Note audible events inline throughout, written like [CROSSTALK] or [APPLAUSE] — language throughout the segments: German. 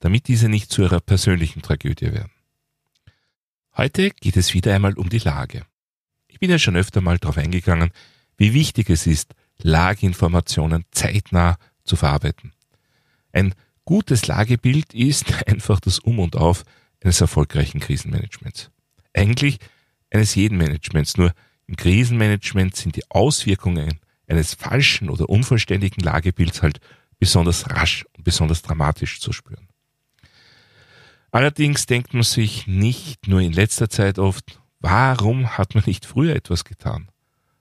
damit diese nicht zu ihrer persönlichen Tragödie werden. Heute geht es wieder einmal um die Lage. Ich bin ja schon öfter mal darauf eingegangen, wie wichtig es ist, Lageinformationen zeitnah zu verarbeiten. Ein gutes Lagebild ist [LAUGHS] einfach das Um und Auf eines erfolgreichen Krisenmanagements. Eigentlich eines jeden Managements, nur im Krisenmanagement sind die Auswirkungen eines falschen oder unvollständigen Lagebilds halt besonders rasch und besonders dramatisch zu spüren. Allerdings denkt man sich nicht nur in letzter Zeit oft, warum hat man nicht früher etwas getan?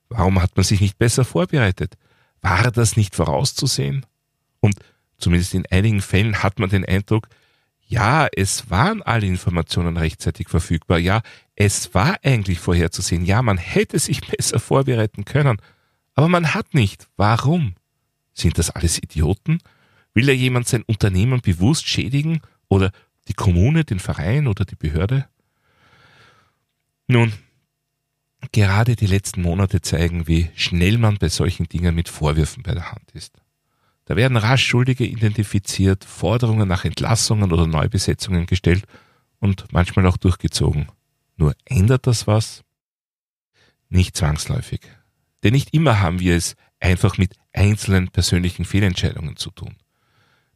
Warum hat man sich nicht besser vorbereitet? War das nicht vorauszusehen? Und zumindest in einigen Fällen hat man den Eindruck, ja, es waren alle Informationen rechtzeitig verfügbar, ja, es war eigentlich vorherzusehen, ja, man hätte sich [LAUGHS] besser vorbereiten können, aber man hat nicht. Warum? Sind das alles Idioten? Will da jemand sein Unternehmen bewusst schädigen oder die Kommune, den Verein oder die Behörde? Nun, gerade die letzten Monate zeigen, wie schnell man bei solchen Dingen mit Vorwürfen bei der Hand ist. Da werden rasch Schuldige identifiziert, Forderungen nach Entlassungen oder Neubesetzungen gestellt und manchmal auch durchgezogen. Nur ändert das was? Nicht zwangsläufig. Denn nicht immer haben wir es einfach mit einzelnen persönlichen Fehlentscheidungen zu tun.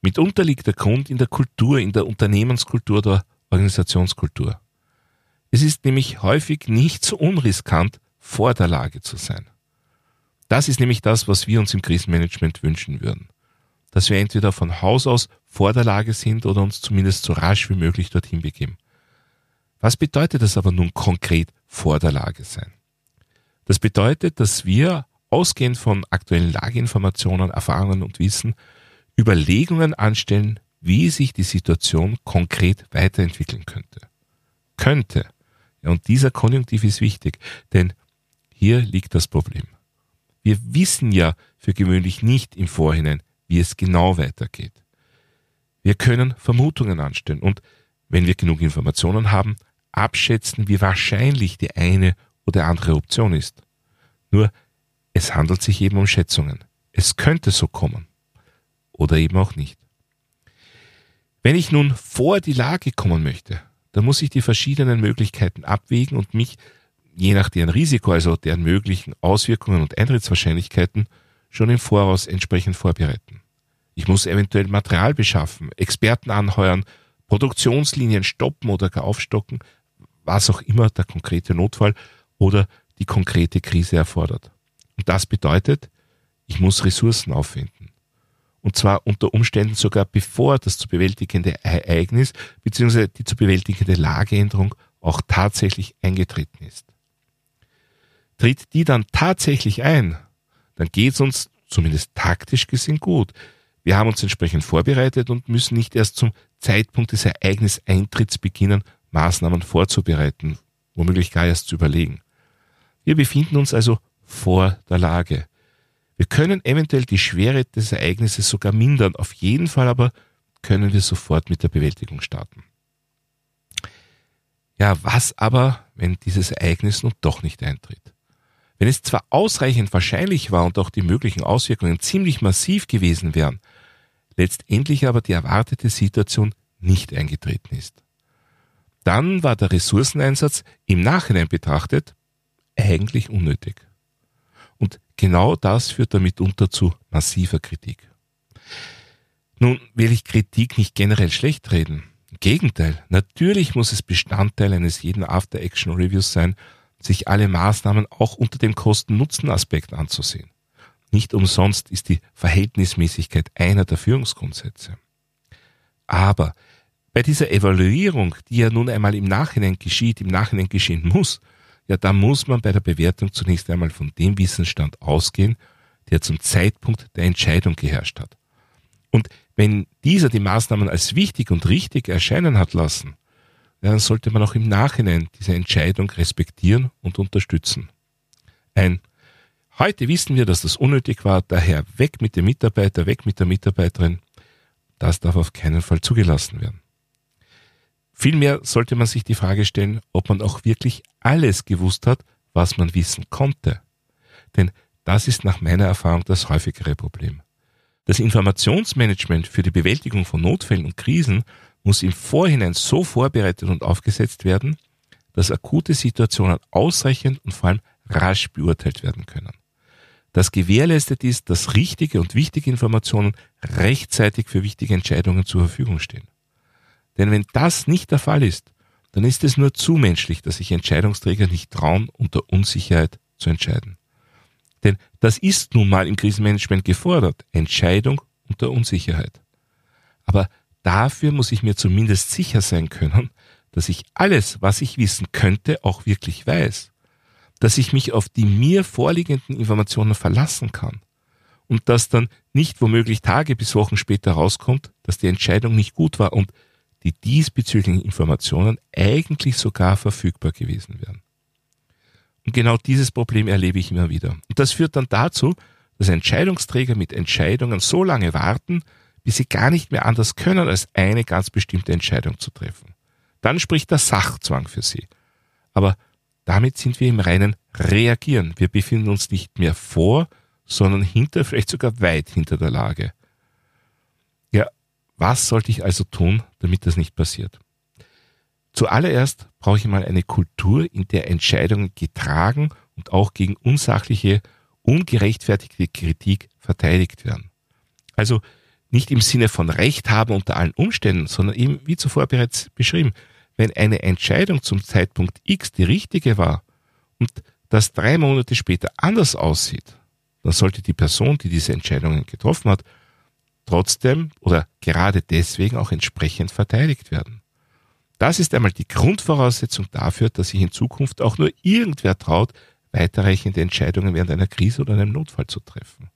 Mitunter liegt der Grund in der Kultur, in der Unternehmenskultur, der Organisationskultur. Es ist nämlich häufig nicht so unriskant, vor der Lage zu sein. Das ist nämlich das, was wir uns im Krisenmanagement wünschen würden. Dass wir entweder von Haus aus vor der Lage sind oder uns zumindest so rasch wie möglich dorthin begeben. Was bedeutet das aber nun konkret vor der Lage sein? Das bedeutet, dass wir ausgehend von aktuellen Lageinformationen, Erfahrungen und Wissen Überlegungen anstellen, wie sich die Situation konkret weiterentwickeln könnte. Könnte. Ja, und dieser Konjunktiv ist wichtig, denn hier liegt das Problem. Wir wissen ja für gewöhnlich nicht im Vorhinein, wie es genau weitergeht. Wir können Vermutungen anstellen und, wenn wir genug Informationen haben, abschätzen, wie wahrscheinlich die eine oder andere Option ist. Nur, es handelt sich eben um Schätzungen. Es könnte so kommen oder eben auch nicht. Wenn ich nun vor die Lage kommen möchte, dann muss ich die verschiedenen Möglichkeiten abwägen und mich, je nach deren Risiko, also deren möglichen Auswirkungen und Eintrittswahrscheinlichkeiten, schon im Voraus entsprechend vorbereiten. Ich muss eventuell Material beschaffen, Experten anheuern, Produktionslinien stoppen oder gar aufstocken, was auch immer der konkrete Notfall oder die konkrete Krise erfordert. Und das bedeutet, ich muss Ressourcen aufwenden und zwar unter Umständen sogar bevor das zu bewältigende Ereignis bzw. die zu bewältigende Lageänderung auch tatsächlich eingetreten ist. Tritt die dann tatsächlich ein, dann geht es uns zumindest taktisch gesehen gut. Wir haben uns entsprechend vorbereitet und müssen nicht erst zum Zeitpunkt des Ereigniseintritts beginnen, Maßnahmen vorzubereiten, womöglich gar erst zu überlegen. Wir befinden uns also vor der Lage. Wir können eventuell die Schwere des Ereignisses sogar mindern. Auf jeden Fall aber können wir sofort mit der Bewältigung starten. Ja, was aber, wenn dieses Ereignis nun doch nicht eintritt? Wenn es zwar ausreichend wahrscheinlich war und auch die möglichen Auswirkungen ziemlich massiv gewesen wären, letztendlich aber die erwartete Situation nicht eingetreten ist. Dann war der Ressourceneinsatz im Nachhinein betrachtet eigentlich unnötig. Genau das führt dann mitunter zu massiver Kritik. Nun will ich Kritik nicht generell schlecht reden. Im Gegenteil, natürlich muss es Bestandteil eines jeden After-Action-Reviews sein, sich alle Maßnahmen auch unter dem Kosten-Nutzen-Aspekt anzusehen. Nicht umsonst ist die Verhältnismäßigkeit einer der Führungsgrundsätze. Aber bei dieser Evaluierung, die ja nun einmal im Nachhinein geschieht, im Nachhinein geschehen muss, ja, da muss man bei der Bewertung zunächst einmal von dem Wissensstand ausgehen, der zum Zeitpunkt der Entscheidung geherrscht hat. Und wenn dieser die Maßnahmen als wichtig und richtig erscheinen hat lassen, dann sollte man auch im Nachhinein diese Entscheidung respektieren und unterstützen. Ein Heute wissen wir, dass das unnötig war, daher weg mit dem Mitarbeiter, weg mit der Mitarbeiterin. Das darf auf keinen Fall zugelassen werden. Vielmehr sollte man sich die Frage stellen, ob man auch wirklich alles gewusst hat, was man wissen konnte. Denn das ist nach meiner Erfahrung das häufigere Problem. Das Informationsmanagement für die Bewältigung von Notfällen und Krisen muss im Vorhinein so vorbereitet und aufgesetzt werden, dass akute Situationen ausreichend und vor allem rasch beurteilt werden können. Das gewährleistet ist, dass richtige und wichtige Informationen rechtzeitig für wichtige Entscheidungen zur Verfügung stehen. Denn wenn das nicht der Fall ist, dann ist es nur zu menschlich, dass sich Entscheidungsträger nicht trauen, unter Unsicherheit zu entscheiden. Denn das ist nun mal im Krisenmanagement gefordert. Entscheidung unter Unsicherheit. Aber dafür muss ich mir zumindest sicher sein können, dass ich alles, was ich wissen könnte, auch wirklich weiß. Dass ich mich auf die mir vorliegenden Informationen verlassen kann. Und dass dann nicht womöglich Tage bis Wochen später rauskommt, dass die Entscheidung nicht gut war und die diesbezüglichen Informationen eigentlich sogar verfügbar gewesen wären. Und genau dieses Problem erlebe ich immer wieder. Und das führt dann dazu, dass Entscheidungsträger mit Entscheidungen so lange warten, bis sie gar nicht mehr anders können, als eine ganz bestimmte Entscheidung zu treffen. Dann spricht der Sachzwang für sie. Aber damit sind wir im reinen Reagieren. Wir befinden uns nicht mehr vor, sondern hinter, [LAUGHS] vielleicht sogar weit hinter der Lage. Was sollte ich also tun, damit das nicht passiert? Zuallererst brauche ich mal eine Kultur, in der Entscheidungen getragen und auch gegen unsachliche, ungerechtfertigte Kritik verteidigt werden. Also nicht im Sinne von Recht haben unter allen Umständen, sondern eben, wie zuvor bereits beschrieben, wenn eine Entscheidung zum Zeitpunkt X die richtige war und das drei Monate später anders aussieht, dann sollte die Person, die diese Entscheidungen getroffen hat, trotzdem oder gerade deswegen auch entsprechend verteidigt werden. Das ist einmal die Grundvoraussetzung dafür, dass sich in Zukunft auch nur irgendwer traut, weiterreichende Entscheidungen während einer Krise oder einem Notfall zu treffen.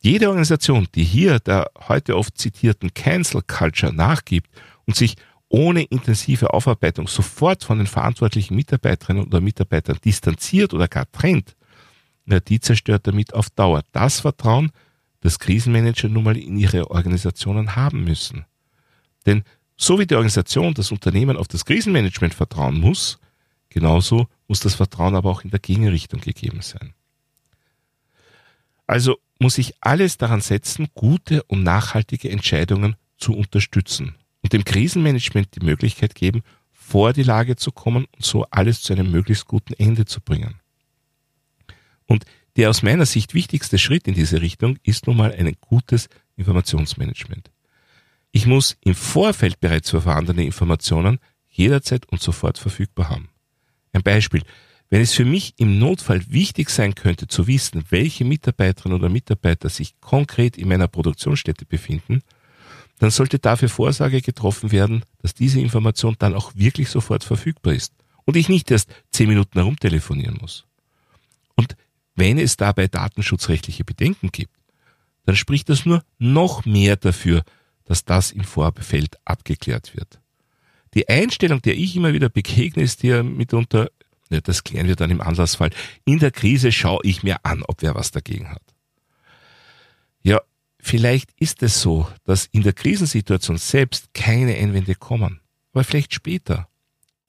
Jede Organisation, die hier der heute oft zitierten Cancel Culture nachgibt und sich ohne intensive Aufarbeitung sofort von den verantwortlichen Mitarbeiterinnen oder Mitarbeitern distanziert oder gar trennt, die zerstört damit auf Dauer das Vertrauen, das Krisenmanager nun mal in ihre Organisationen haben müssen. Denn so wie die Organisation, das Unternehmen auf das Krisenmanagement vertrauen muss, genauso muss das Vertrauen aber auch in der Gegenrichtung gegeben sein. Also muss ich alles daran setzen, gute und nachhaltige Entscheidungen zu unterstützen und dem Krisenmanagement die Möglichkeit geben, vor die Lage zu kommen und so alles zu einem möglichst guten Ende zu bringen. Und der aus meiner Sicht wichtigste Schritt in diese Richtung ist nun mal ein gutes Informationsmanagement. Ich muss im Vorfeld bereits vorhandene Informationen jederzeit und sofort verfügbar haben. Ein Beispiel. Wenn es für mich im Notfall wichtig sein könnte zu wissen, welche Mitarbeiterinnen oder Mitarbeiter sich konkret in meiner Produktionsstätte befinden, dann sollte dafür Vorsage getroffen werden, dass diese Information dann auch wirklich sofort verfügbar ist und ich nicht erst zehn Minuten herumtelefonieren muss. Und wenn es dabei datenschutzrechtliche Bedenken gibt, dann spricht das nur noch mehr dafür, dass das im Vorfeld abgeklärt wird. Die Einstellung, der ich immer wieder begegne, ist hier mitunter, ja, das klären wir dann im Anlassfall, in der Krise schaue ich mir an, ob wer was dagegen hat. Ja, vielleicht ist es so, dass in der Krisensituation selbst keine Einwände kommen, aber vielleicht später.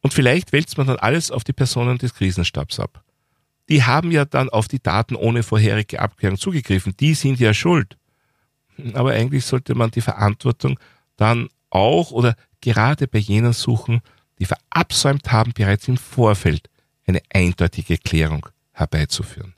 Und vielleicht wälzt man dann alles auf die Personen des Krisenstabs ab. Die haben ja dann auf die Daten ohne vorherige Abklärung zugegriffen. Die sind ja schuld. Aber eigentlich sollte man die Verantwortung dann auch oder gerade bei jenen suchen, die verabsäumt haben, bereits im Vorfeld eine eindeutige Klärung herbeizuführen.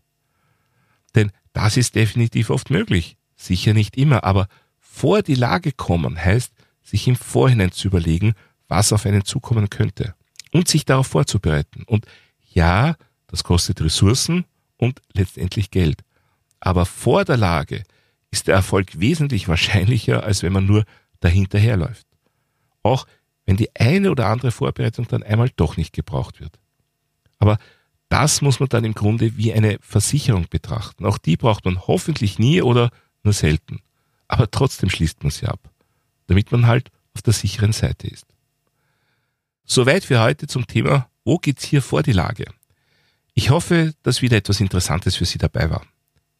Denn das ist definitiv oft möglich. Sicher nicht immer, aber vor die Lage kommen heißt, sich im Vorhinein zu überlegen, was auf einen zukommen könnte und sich darauf vorzubereiten. Und ja, das kostet Ressourcen und letztendlich Geld. Aber vor der Lage ist der Erfolg wesentlich wahrscheinlicher, als wenn man nur dahinterherläuft. Auch wenn die eine oder andere Vorbereitung dann einmal doch nicht gebraucht wird. Aber das muss man dann im Grunde wie eine Versicherung betrachten. Auch die braucht man hoffentlich nie oder nur selten. aber trotzdem schließt man sie ab, damit man halt auf der sicheren Seite ist. Soweit für heute zum Thema, wo geht's hier vor die Lage? Ich hoffe, dass wieder etwas Interessantes für Sie dabei war.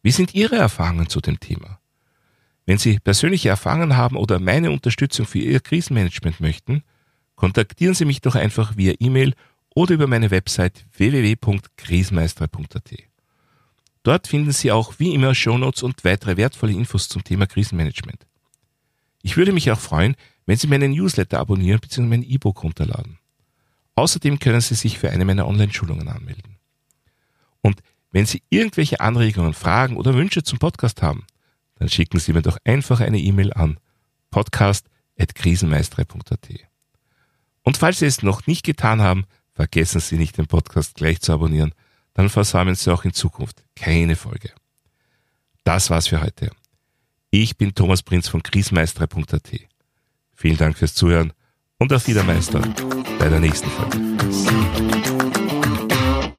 Wie sind Ihre Erfahrungen zu dem Thema? Wenn Sie persönliche Erfahrungen haben oder meine Unterstützung für Ihr Krisenmanagement möchten, kontaktieren Sie mich doch einfach via E-Mail oder über meine Website www.krisenmeister.at. Dort finden Sie auch wie immer Shownotes und weitere wertvolle Infos zum Thema Krisenmanagement. Ich würde mich auch freuen, wenn Sie meinen Newsletter abonnieren bzw. mein E-Book runterladen. Außerdem können Sie sich für eine meiner Online-Schulungen anmelden. Und wenn Sie irgendwelche Anregungen, Fragen oder Wünsche zum Podcast haben, dann schicken Sie mir doch einfach eine E-Mail an podcast.krisenmeister.at. Und falls Sie es noch nicht getan haben, vergessen Sie nicht, den Podcast gleich zu abonnieren, dann versäumen Sie auch in Zukunft keine Folge. Das war's für heute. Ich bin Thomas Prinz von krisenmeister.at. Vielen Dank fürs Zuhören und auf Wiedermeister bei der nächsten Folge.